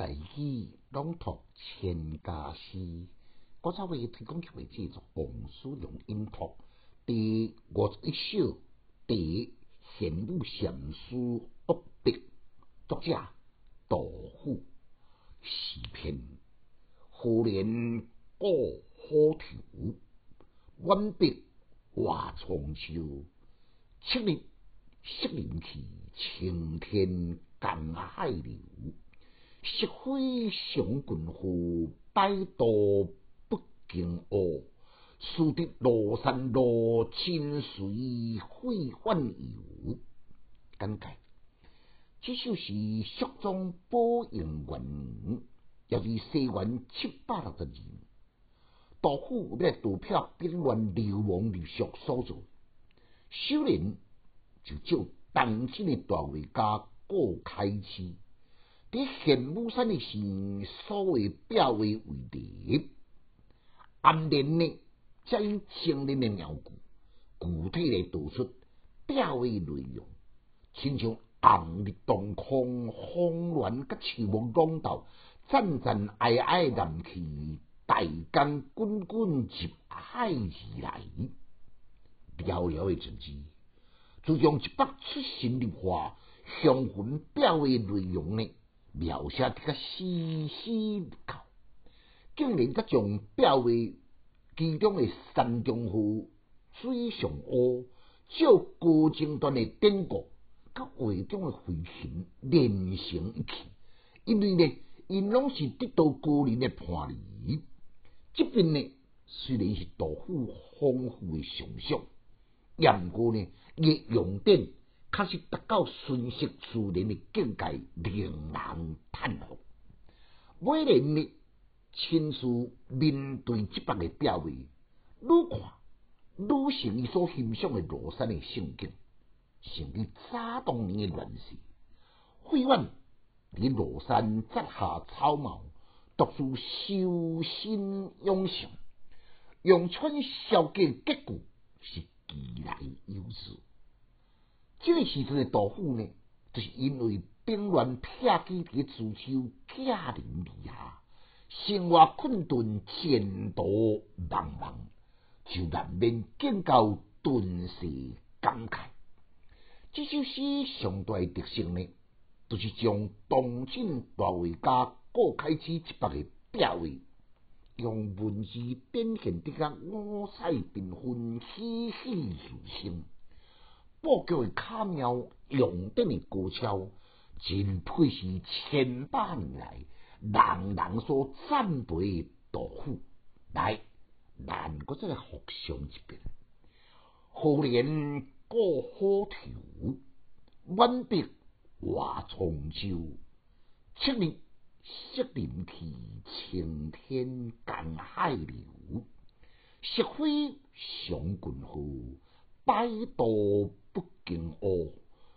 大喜朗读千家诗，我稍微提供一位制作王叔良音读第五十一首第贤武禅师恶笔，作者杜甫。诗篇：何年过河头，远别话重秋。七日适林去，青天江海流。石灰上郡户，百度不经恶。输得罗山路，清水会翻游。简介：这首诗肃宗宝应元年，也是西元七百六十二年。杜甫在杜票兵乱流亡流俗所作，首年就照当今的大画家顾恺之。伫玄武山的诗所谓表画为例，暗恋呢，将以精炼的描句，具体来道出表画内容，亲像红日当空，风峦甲树木朗斗，赞赞哀哀南去，大江滚滚入海而来。寥寥的字字，就将一笔出神入化，详分表画内容呢。描写得个丝丝入扣，竟然甲将表画其中的山中湖、水上乌，照高精端的典故，甲画中的飞行连成一气。因为呢，因拢是得到高人的判例。这边呢，虽然是杜甫丰富的想象，也毋过呢，亦用典。确实达到顺势自然的境界，令人叹服。每年呢，亲自面对这般的表位，愈看愈像伊所欣赏的庐山的胜景，甚至早当年的乱世，费远伫庐山摘下草帽，读书修身养性，用春宵的结局是极来有致。这个时阵的杜甫呢，就是因为兵乱撇骑伫自秋驾临而下，生活困顿，前途茫茫，就难免见到顿时感慨。这首诗上大特色呢，就是将当今大画家顾恺之一百个表位，用文字表现得个五彩缤纷，栩栩如生。布局的巧妙，用典的高超，真配是千百年来人人所赞佩的杜甫。来，咱搁再来复诵一遍：何年过河头，远别话重洲。七日适林去，青天江海流。石灰上郡户，百度。不惊恶，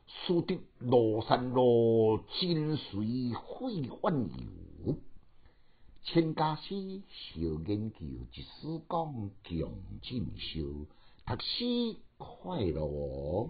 输得罗山路，金水会翻游。千家诗小研究，一丝光强进修，读书快乐。